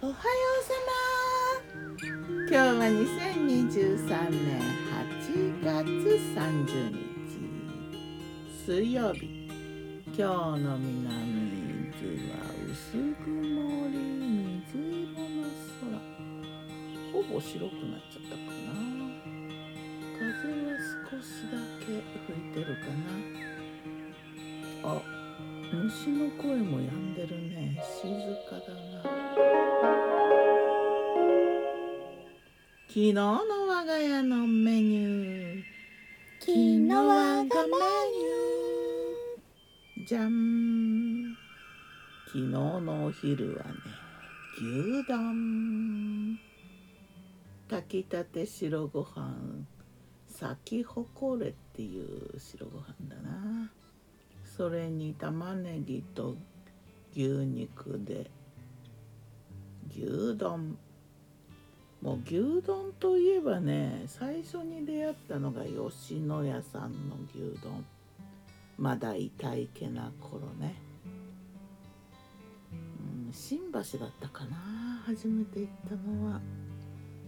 おはようさま今日は2023年8月30日。水曜日。今日の南伊は薄曇り水色の空。ほぼ白くなっちゃったかな。風は少しだけ吹いてるかな。あ虫の声も止んでるね。静かだな。昨日の我が家のメニュー。昨日我がメニュー。じゃん昨日のお昼はね牛丼。炊きたて白ご飯。咲き誇れっていう白ご飯だな。それに玉ねぎと牛肉で。牛丼もう牛丼といえばね最初に出会ったのが吉野家さんの牛丼。まだ痛いけな頃ね、うん、新橋だったかな初めて行ったのは。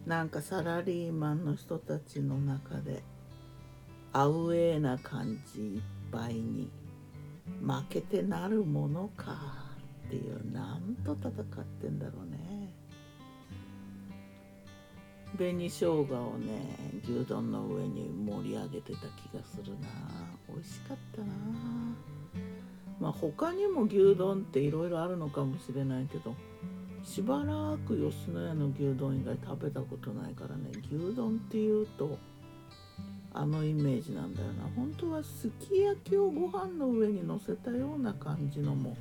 なんかサラリーマンの人たちの中でアウェーな感じいっぱいに負けてなるものかっていうなんと戦ってんだろうね。紅生姜をね牛丼の上に盛り上げてた気がするな。美味しかったな。まあ他にも牛丼っていろいろあるのかもしれないけどしばらく吉野家の牛丼以外食べたことないからね牛丼っていうとあのイメージなんだよな。本当はすき焼きをご飯の上にのせたような感じのも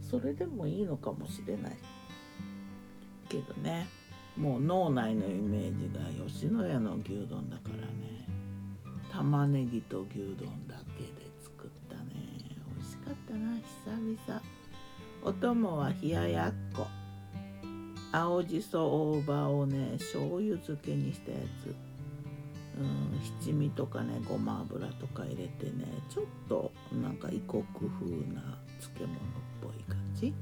それでもいいのかもしれないけどね。もう脳内のイメージが吉野家の牛丼だからね。玉ねぎと牛丼だけで作ったね。美味しかったな久々。お供は冷ややっこ。青じそ大葉をね醤油漬けにしたやつ。うん七味とかねごま油とか入れてねちょっとなんか異国風な漬物っぽい感じ。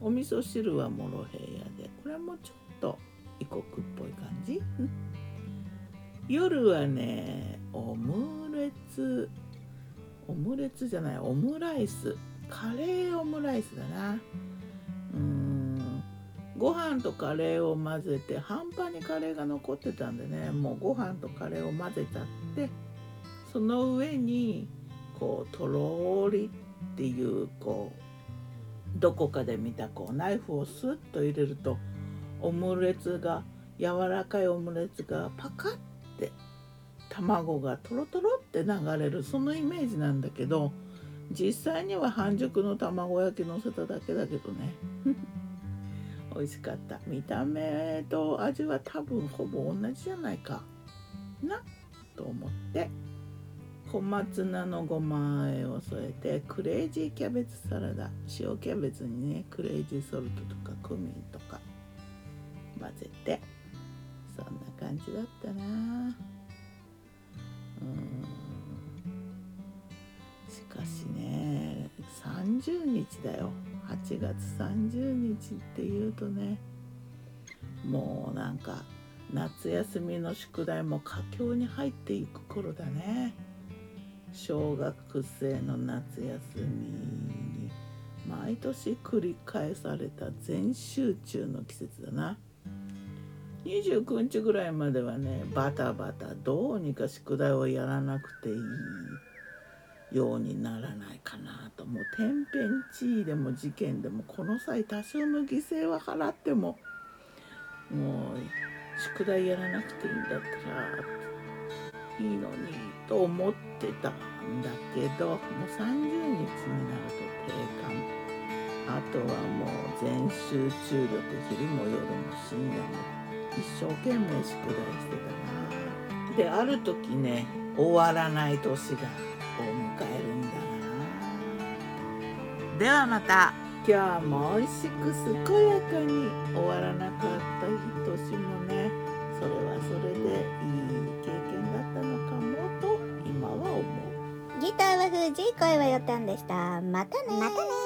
お味噌汁はモロヘイヤで。これもちょっと異国っぽい感じ？夜はねオムレツオムレツじゃないオムライス。カレーオムライスだな。うん。ご飯とカレーを混ぜて半端にカレーが残ってたんでねもうご飯とカレーを混ぜちゃってその上にこうとろりっていうこうどこかで見たこうナイフをスッと入れるとオムレツが柔らかいオムレツがパカッて卵がトロトロって流れるそのイメージなんだけど実際には半熟の卵焼きのせただけだけどね。美味しかった。見た目と味は多分ほぼ同じじゃないか。なと思って小松菜のごま和えを添えてクレイジーキャベツサラダ。塩キャベツにねクレイジーソルトとかクミンとか。混ぜて。そんな感じだったな。うん。しかしね30日だよ。8月30日っていうとねもうなんか夏休みの宿題も佳境に入っていく頃だね。小学生の夏休みに毎年繰り返された全集中の季節だな。29日ぐらいまではねバタバタどうにか宿題をやらなくていいようにならないかなともう天変地異でも事件でもこの際多少の犠牲は払ってももう宿題やらなくていいんだったらいいのにと思ってたんだけどもう30日になると定感あとはもう全集中力昼も夜も深夜も一生懸命宿題してたな。である時ね終わらない年がを迎えるんだな。ではまた。今日も美味しく健やかに終わらなかった年もねそれはそれでいい経験だったのかもと今は思う。ギターは藤井声はよたんでした。またねまたね